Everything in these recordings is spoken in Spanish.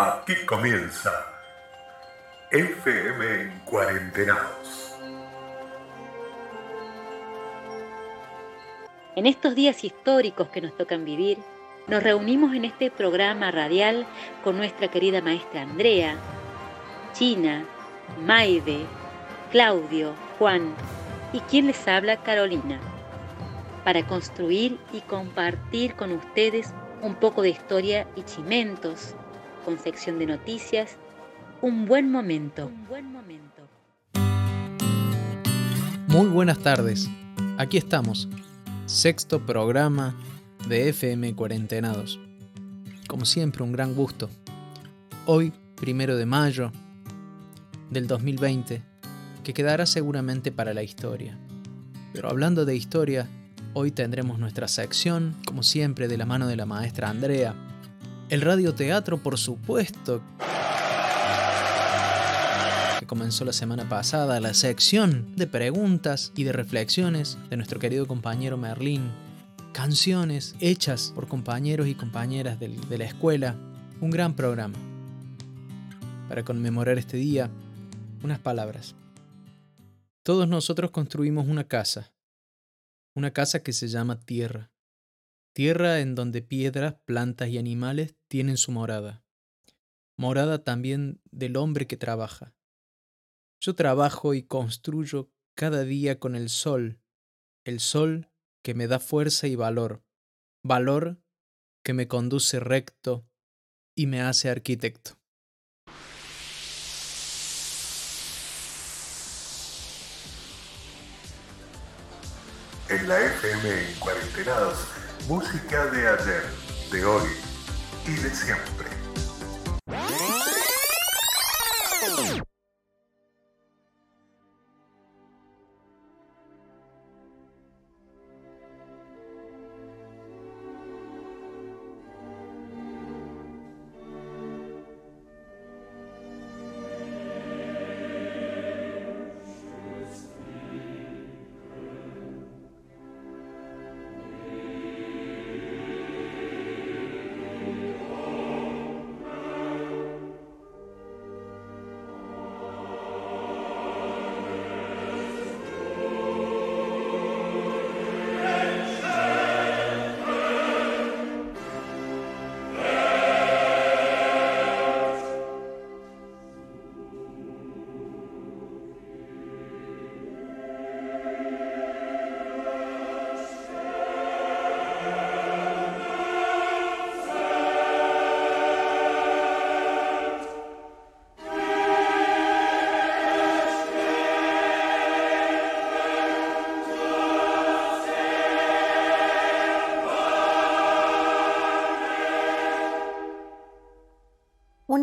Aquí comienza FM en Cuarentenados. En estos días históricos que nos tocan vivir, nos reunimos en este programa radial con nuestra querida maestra Andrea, China, Maide, Claudio, Juan y quien les habla Carolina, para construir y compartir con ustedes un poco de historia y chimentos, con sección de noticias, un buen momento. Un buen momento. Muy buenas tardes. Aquí estamos. Sexto programa de FM Cuarentenados. Como siempre, un gran gusto. Hoy, primero de mayo del 2020, que quedará seguramente para la historia. Pero hablando de historia, hoy tendremos nuestra sección, como siempre, de la mano de la maestra Andrea. El radioteatro, por supuesto, que comenzó la semana pasada, la sección de preguntas y de reflexiones de nuestro querido compañero Merlín, canciones hechas por compañeros y compañeras de la escuela, un gran programa. Para conmemorar este día, unas palabras. Todos nosotros construimos una casa, una casa que se llama tierra, tierra en donde piedras, plantas y animales tienen su morada, morada también del hombre que trabaja. Yo trabajo y construyo cada día con el sol, el sol que me da fuerza y valor, valor que me conduce recto y me hace arquitecto. En la FM en Cuarentenados, música de ayer, de hoy y de siempre.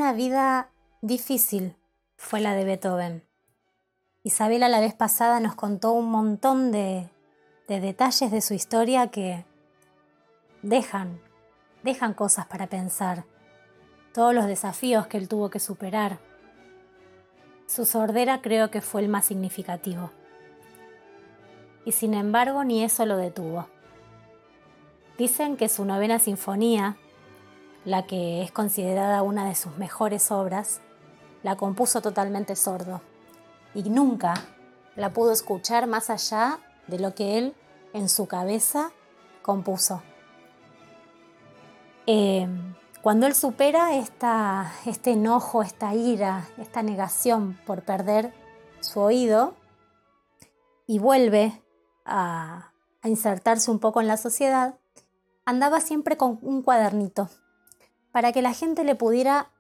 Una vida difícil fue la de Beethoven. Isabela la vez pasada nos contó un montón de, de detalles de su historia que dejan, dejan cosas para pensar. Todos los desafíos que él tuvo que superar. Su sordera creo que fue el más significativo. Y sin embargo ni eso lo detuvo. Dicen que su novena sinfonía, la que es considerada una de sus mejores obras, la compuso totalmente sordo y nunca la pudo escuchar más allá de lo que él en su cabeza compuso. Eh, cuando él supera esta, este enojo, esta ira, esta negación por perder su oído y vuelve a, a insertarse un poco en la sociedad, andaba siempre con un cuadernito para que la gente le pudiera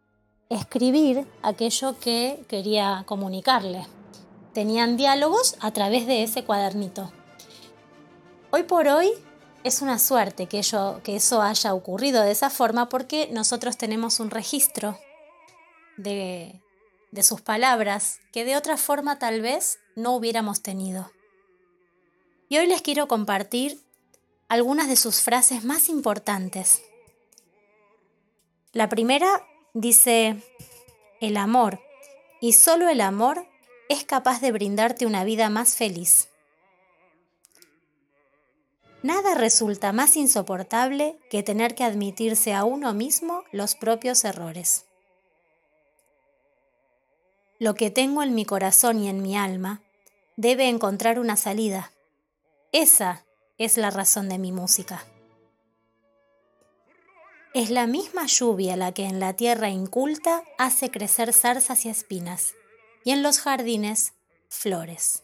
escribir aquello que quería comunicarle. Tenían diálogos a través de ese cuadernito. Hoy por hoy es una suerte que, eso haya ocurrido de esa forma porque nosotros tenemos un registro de sus palabras que de otra forma tal vez no hubiéramos tenido. Y hoy les quiero compartir algunas de sus frases más importantes la primera dice, el amor, y solo el amor, es capaz de brindarte una vida más feliz. Nada resulta más insoportable que tener que admitirse a uno mismo los propios errores. Lo que tengo en mi corazón y en mi alma debe encontrar una salida. Esa es la razón de mi música. Es la misma lluvia la que en la tierra inculta hace crecer zarzas y espinas, y en los jardines flores.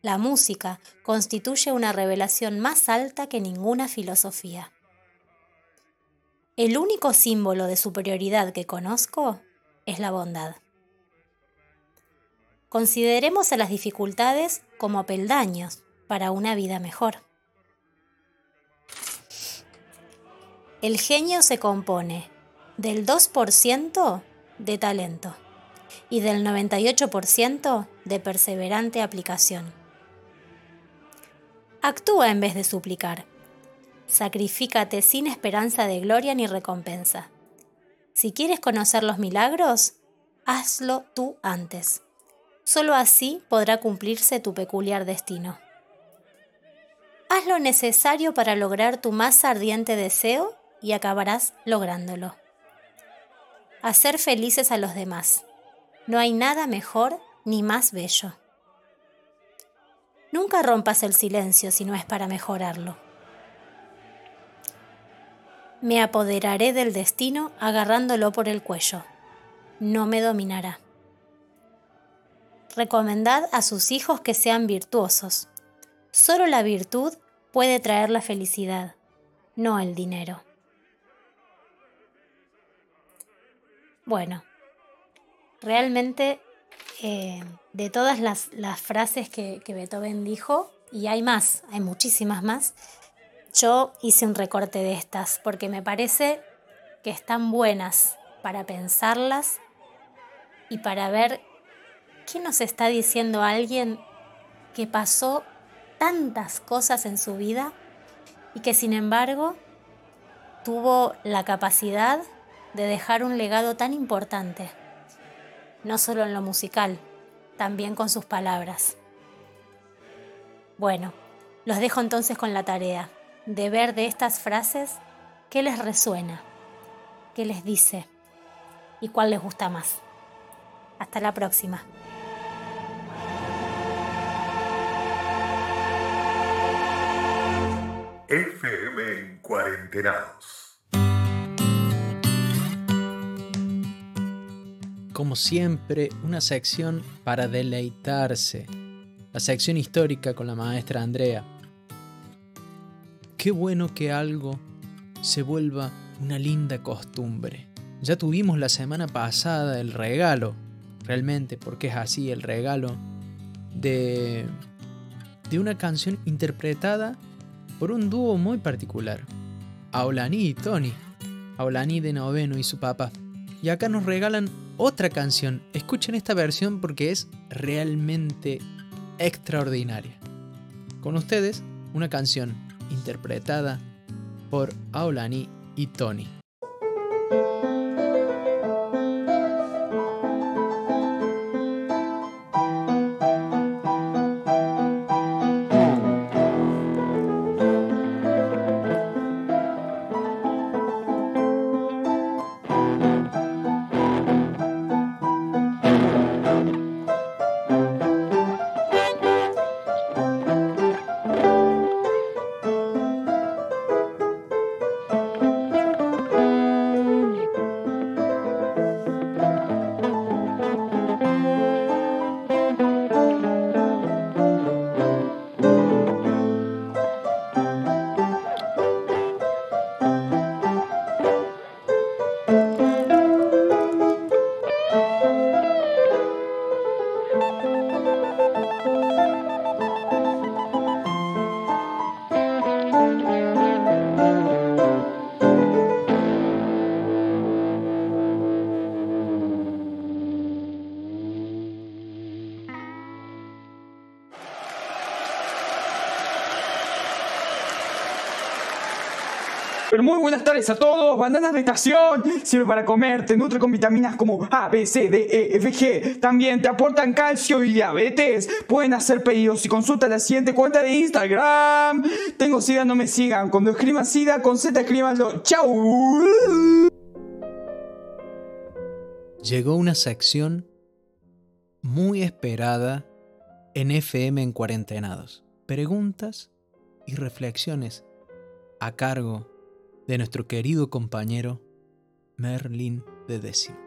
La música constituye una revelación más alta que ninguna filosofía. El único símbolo de superioridad que conozco es la bondad. Consideremos a las dificultades como peldaños para una vida mejor. El genio se compone del 2% de talento y del 98% de perseverante aplicación. Actúa en vez de suplicar. Sacrifícate sin esperanza de gloria ni recompensa. Si quieres conocer los milagros, hazlo tú antes. Solo así podrá cumplirse tu peculiar destino. Haz lo necesario para lograr tu más ardiente deseo y acabarás lográndolo. Hacer felices a los demás. No hay nada mejor ni más bello. Nunca rompas el silencio si no es para mejorarlo. Me apoderaré del destino agarrándolo por el cuello. No me dominará. Recomendad a sus hijos que sean virtuosos. Solo la virtud puede traer la felicidad, no el dinero. Bueno, realmente eh, de todas las, frases que, que, Beethoven dijo, y hay más, hay muchísimas más, yo hice un recorte de estas porque me parece que están buenas para pensarlas y para ver qué nos está diciendo alguien que pasó tantas cosas en su vida y que sin embargo tuvo la capacidad de dejar un legado tan importante, no solo en lo musical, también con sus palabras. Bueno, los dejo entonces con la tarea de ver de estas frases qué les resuena, qué les dice y cuál les gusta más. Hasta la próxima. FM en cuarentenados. Como siempre, una sección para deleitarse. La sección histórica con la maestra Andrea. Qué bueno que algo se vuelva una linda costumbre. Ya tuvimos la semana pasada el regalo, realmente, porque es así el regalo, de, de una canción interpretada por un dúo muy particular, Aulani y Tony. Aulani de noveno y su papá. Y acá nos regalan otra canción. Escuchen esta versión porque es realmente extraordinaria. Con ustedes, una canción interpretada por Aulani y Tony. Pero muy buenas tardes a todos. Bananas de estación sirve para comer, te nutre con vitaminas como A, B, C, D, E, F, G. También te aportan calcio y diabetes. Pueden hacer pedidos y consulta la siguiente cuenta de Instagram. Tengo SIDA, no me sigan. Cuando escriban SIDA, con Z escribanlo. ¡Chau! Llegó una sección muy esperada en FM en Cuarentenados. Preguntas y reflexiones a cargo de nuestro querido compañero Merlin de Décimo.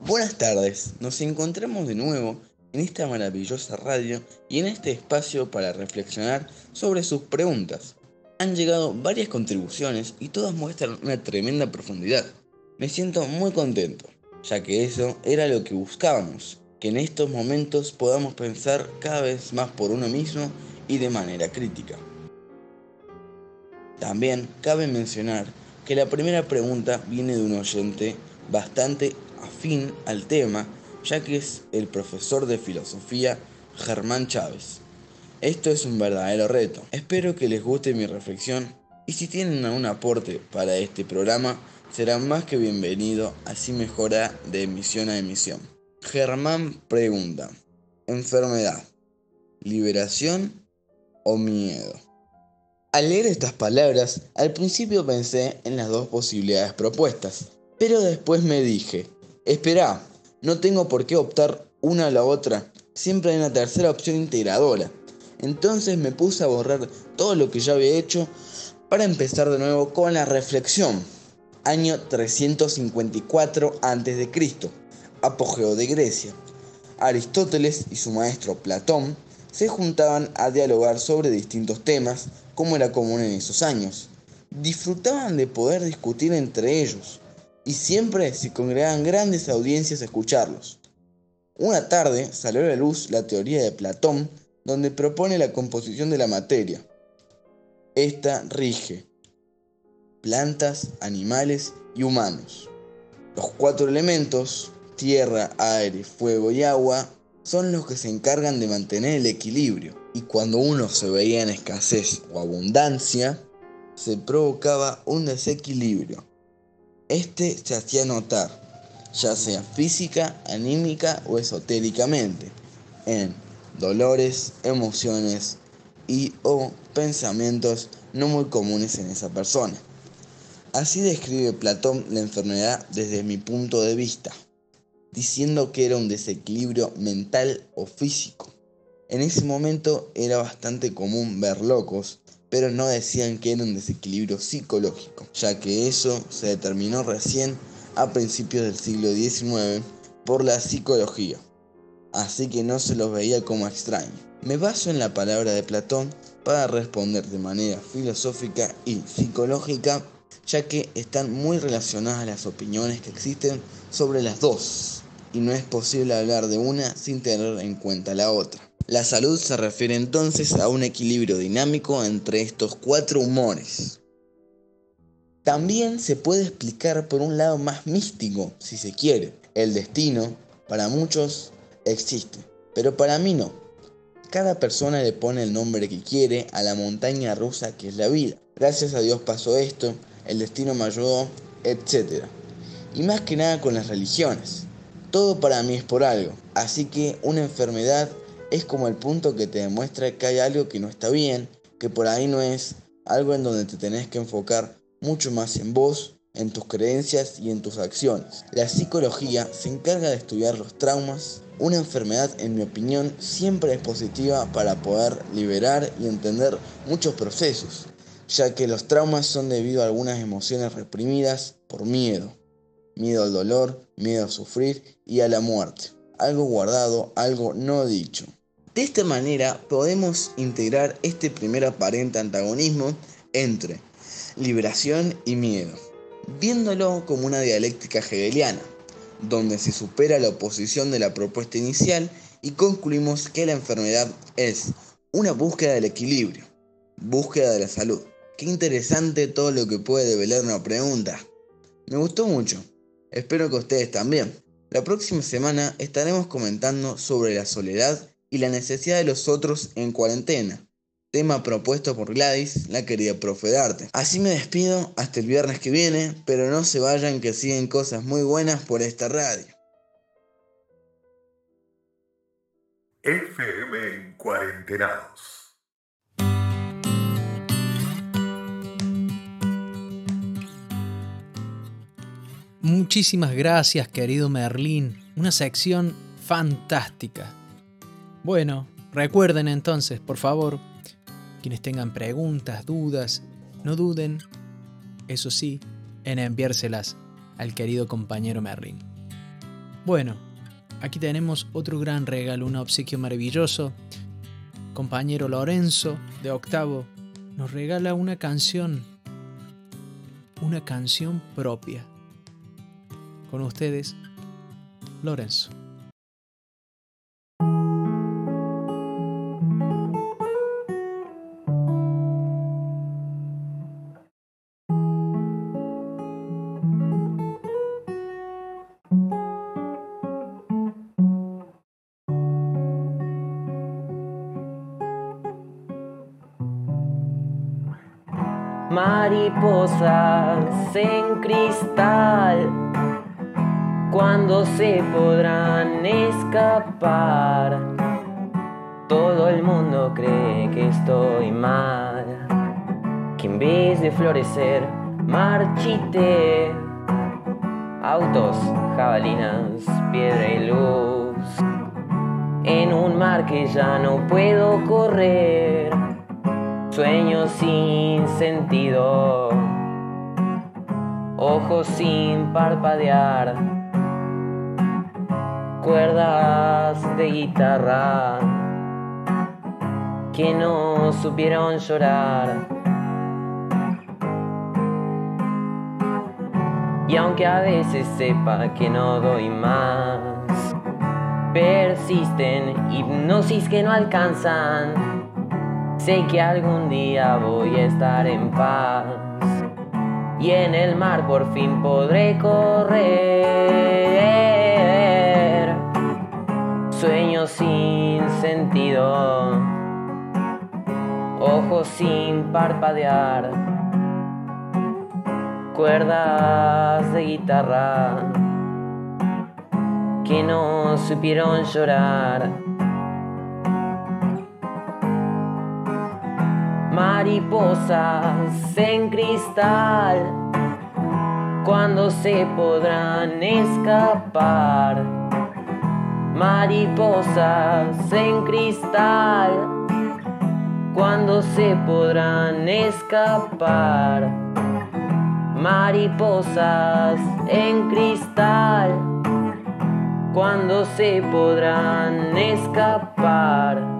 Buenas tardes, nos encontramos de nuevo en esta maravillosa radio y en este espacio para reflexionar sobre sus preguntas. Han llegado varias contribuciones y todas muestran una tremenda profundidad. Me siento muy contento, ya que eso era lo que buscábamos, que en estos momentos podamos pensar cada vez más por uno mismo y de manera crítica. También cabe mencionar que la primera pregunta viene de un oyente bastante afín al tema, ya que es el profesor de filosofía Germán Chávez. Esto es un verdadero reto. Espero que les guste mi reflexión y si tienen algún aporte para este programa, será más que bienvenido, así mejora de emisión a emisión. Germán pregunta, enfermedad, liberación o miedo. Al leer estas palabras, al principio pensé en las dos posibilidades propuestas, pero después me dije, espera, no tengo por qué optar una a la otra, siempre hay una tercera opción integradora. Entonces me puse a borrar todo lo que ya había hecho para empezar de nuevo con la reflexión. Año 354 a.C apogeo de Grecia. Aristóteles y su maestro Platón se juntaban a dialogar sobre distintos temas, como era común en esos años. Disfrutaban de poder discutir entre ellos, y siempre se congregaban grandes audiencias a escucharlos. Una tarde salió a la luz la teoría de Platón, donde propone la composición de la materia. Esta rige plantas, animales y humanos. Los cuatro elementos, tierra, aire, fuego y agua son los que se encargan de mantener el equilibrio. Y cuando uno se veía en escasez o abundancia, se provocaba un desequilibrio. Este se hacía notar, ya sea física, anímica o esotéricamente, en dolores, emociones y o pensamientos no muy comunes en esa persona. Así describe Platón la enfermedad desde mi punto de vista diciendo que era un desequilibrio mental o físico. En ese momento era bastante común ver locos, pero no decían que era un desequilibrio psicológico, ya que eso se determinó recién a principios del siglo XIX por la psicología, así que no se los veía como extraños. Me baso en la palabra de Platón para responder de manera filosófica y psicológica, ya que están muy relacionadas las opiniones que existen sobre las dos y no es posible hablar de una sin tener en cuenta la otra. La salud se refiere entonces a un equilibrio dinámico entre estos cuatro humores. También se puede explicar por un lado más místico, si se quiere. El destino, para muchos, existe, pero para mí no. Cada persona le pone el nombre que quiere a la montaña rusa que es la vida. Gracias a Dios pasó esto, el destino me ayudó, etc. Y más que nada con las religiones. Todo para mí es por algo. Así que una enfermedad es como el punto que te demuestra que hay algo que no está bien, que por ahí no es, algo en donde te tenés que enfocar mucho más en vos, en tus creencias y en tus acciones. La psicología se encarga de estudiar los traumas. Una enfermedad, en mi opinión, siempre es positiva para poder liberar y entender muchos procesos, ya que los traumas son debido a algunas emociones reprimidas por miedo miedo al dolor, miedo a sufrir y a la muerte, algo guardado, algo no dicho. De esta manera podemos integrar este primer aparente antagonismo entre liberación y miedo, viéndolo como una dialéctica hegeliana, donde se supera la oposición de la propuesta inicial y concluimos que la enfermedad es una búsqueda del equilibrio, búsqueda de la salud. Qué interesante todo lo que puede develar una pregunta. Me gustó mucho. Espero que ustedes también. La próxima semana estaremos comentando sobre la soledad y la necesidad de los otros en cuarentena, tema propuesto por Gladys, la querida profe de arte. Así me despido hasta el viernes que viene, pero no se vayan que siguen cosas muy buenas por esta radio. FM en Cuarentenados. Muchísimas gracias, querido Merlín. Una sección fantástica. Bueno, recuerden entonces, por favor, quienes tengan preguntas, dudas, no duden, eso sí, en enviárselas al querido compañero Merlin. Bueno, aquí tenemos otro gran regalo, un obsequio maravilloso. Compañero Lorenzo, de octavo, nos regala una canción, una canción propia. Con ustedes, Lorenzo. mariposas en cristal, cuando se podrán escapar. Todo el mundo cree que estoy mal, que en vez de florecer, marchite. Autos, jabalinas, piedra y luz, en un mar que ya no puedo correr Sueños sin sentido, ojos sin parpadear, cuerdas de guitarra que no supieron llorar. Y aunque a veces sepa que no doy más, persisten hipnosis que no alcanzan Sé que algún día voy a estar en paz y en el mar por fin podré correr. Sueños sin sentido, ojos sin parpadear, cuerdas de guitarra que no supieron llorar. Mariposas en cristal, cuando se podrán escapar. Mariposas en cristal, cuando se podrán escapar. Mariposas en cristal, cuando se podrán escapar.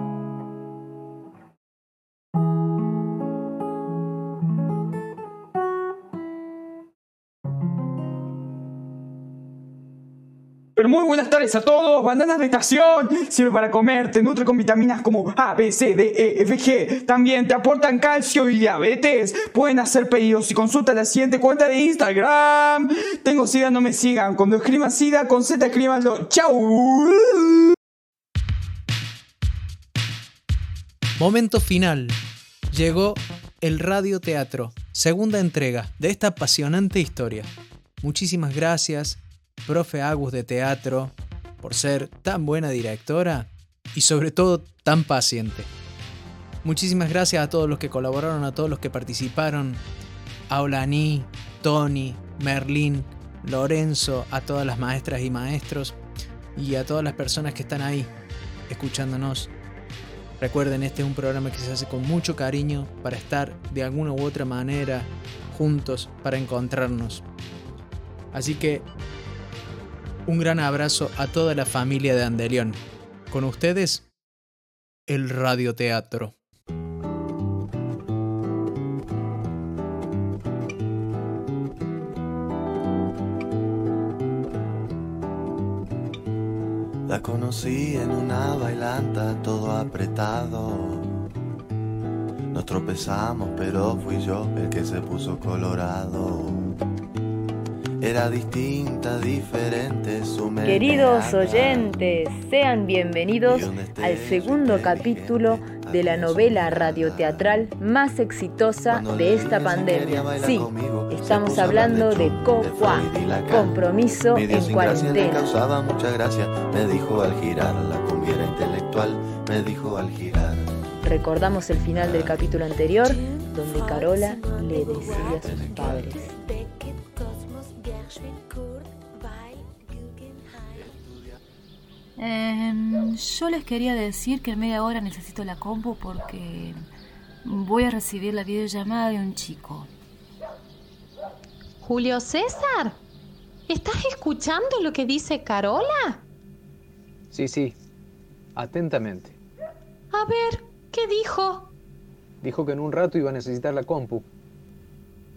Muy buenas tardes a todos. Bandanas de estación sirve para comer, te nutre con vitaminas como A, B, C, D, E, F, G. También te aportan calcio y diabetes. Pueden hacer pedidos y consulta la siguiente cuenta de Instagram. Tengo sida, no me sigan. Cuando escriban sida con Z, escribanlo. Chau. Momento final. Llegó el radioteatro, segunda entrega de esta apasionante historia. Muchísimas gracias profe Agus de teatro, por ser tan buena directora y sobre todo tan paciente. Muchísimas gracias a todos los que colaboraron, a todos los que participaron, a Olani, Tony, Merlín, Lorenzo, a todas las maestras y maestros y a todas las personas que están ahí escuchándonos. Recuerden, este es un programa que se hace con mucho cariño para estar de alguna u otra manera juntos, para encontrarnos. Así que un gran abrazo a toda la familia de Andelión. Con ustedes, el radioteatro. La conocí en una bailanta todo apretado. Nos tropezamos, pero fui yo el que se puso colorado era distinta, diferente su Queridos oyentes, sean bienvenidos al segundo capítulo de la novela radioteatral más exitosa de esta pandemia. Sí, estamos hablando de Coqua, Compromiso en Cuarentena. causaba mucha gracia, me dijo al girar, la comida intelectual, me dijo al girar. Recordamos el final del capítulo anterior, donde Carola le decía a sus padres. Em, yo les quería decir que en media hora necesito la compu porque voy a recibir la videollamada de un chico. Julio César, ¿estás escuchando lo que dice Carola? Sí, sí, atentamente. A ver, ¿qué dijo? Dijo que en un rato iba a necesitar la compu.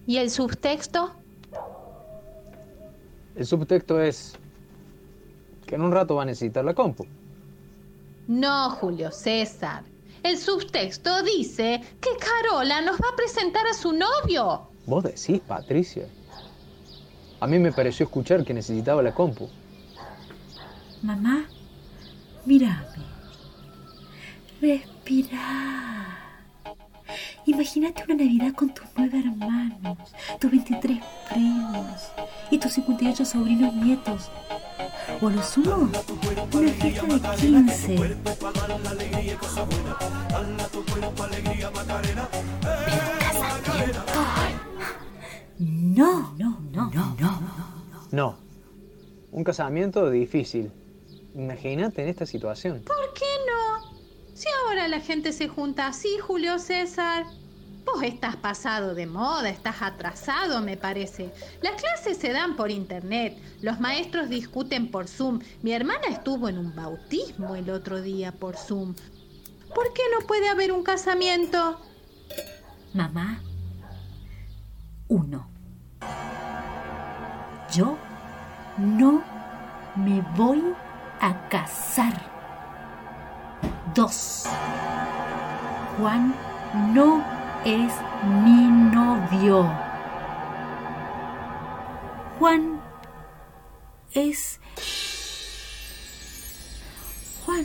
¿Y el subtexto? El subtexto es que en un rato va a necesitar la compu. No, Julio César. El subtexto dice que Carola nos va a presentar a su novio. Vos decís, Patricia. A mí me pareció escuchar que necesitaba la compu. Mamá, mírame. Respira. Imagínate una Navidad con tus nueve hermanos, tus 23 primos y tus 58 sobrinos nietos. O lo sumo, una fiesta de 15. Pero casamiento. No, no, no, no, no. No. Un casamiento difícil. Imagínate en esta situación. ¿Por qué no? Si ahora la gente se junta así, Julio César. Vos estás pasado de moda, estás atrasado, me parece. Las clases se dan por internet, los maestros discuten por Zoom. Mi hermana estuvo en un bautismo el otro día por Zoom. ¿Por qué no puede haber un casamiento? Mamá, uno. Yo no me voy a casar. Dos. Juan no es mi novio. Juan es... Juan.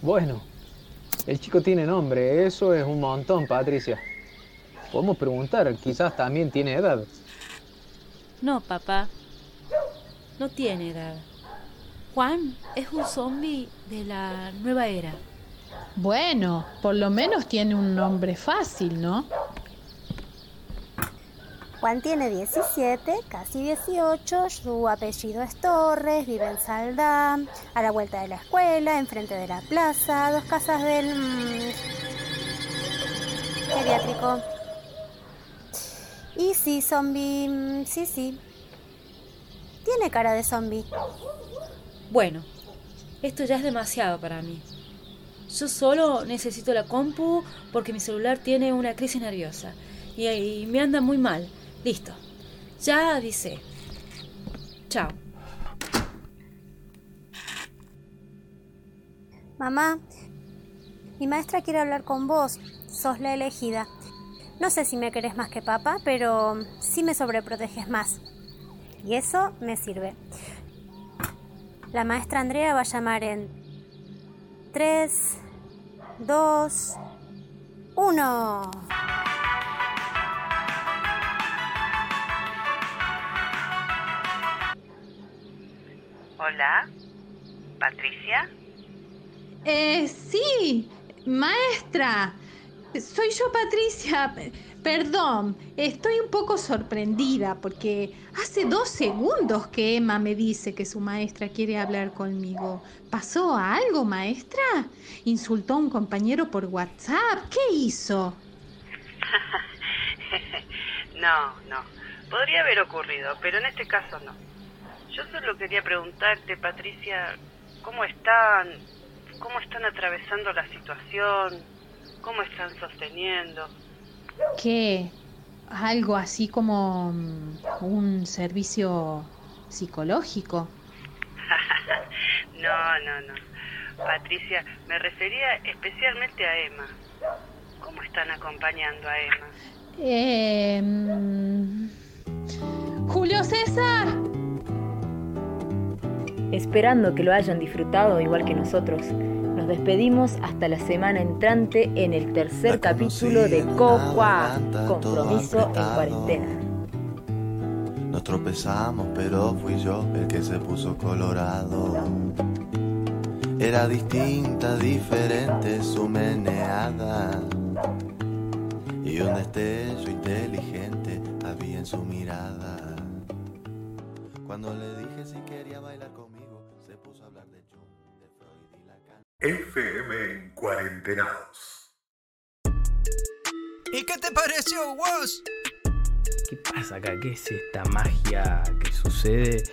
Bueno, el chico tiene nombre, eso es un montón, Patricia. Podemos preguntar, quizás también tiene edad. No, papá. No tiene edad. Juan es un zombie de la nueva era. Bueno, por lo menos tiene un nombre fácil, ¿no? Juan tiene 17, casi 18, su apellido es Torres, vive en Saldá, a la vuelta de la escuela, enfrente de la plaza, dos casas del... mmm, geriátrico. Y sí, zombie, mm, sí, sí. Tiene cara de zombie. Bueno, esto ya es demasiado para mí. Yo solo necesito la compu porque mi celular tiene una crisis nerviosa y, me anda muy mal. Listo. Ya dice. Chao. Mamá, mi maestra quiere hablar con vos. Sos la elegida. No sé si me querés más que papá, pero sí me sobreproteges más. Y eso me sirve. La maestra Andrea va a llamar en 3, 2, 1. Hola, Patricia. Eh, sí, maestra. Soy yo, Patricia. Perdón, estoy un poco sorprendida porque hace dos segundos que Emma me dice que su maestra quiere hablar conmigo. ¿Pasó algo, maestra? ¿Insultó a un compañero por WhatsApp? ¿Qué hizo? no, no. Podría haber ocurrido, pero en este caso no. Yo solo quería preguntarte, Patricia, ¿cómo están? ¿Cómo están atravesando la situación? ¿Cómo están sosteniendo? ¿Qué? ¿Algo así como mm, un servicio psicológico? no, no, no. Patricia, me refería especialmente a Emma. ¿Cómo están acompañando a Emma? Eh, Julio César. Esperando que lo hayan disfrutado igual que nosotros, nos despedimos hasta la semana entrante en el tercer capítulo de Cocoa, Compromiso en Cuarentena. Nos tropezamos, pero fui yo el que se puso colorado. Era distinta, diferente su meneada. Y un destello inteligente había en su mirada. Cuando le dije si quería bailar conmigo, FM en cuarentenados. ¿Y qué te pareció, vos? ¿Qué pasa acá? ¿Qué es esta magia que sucede?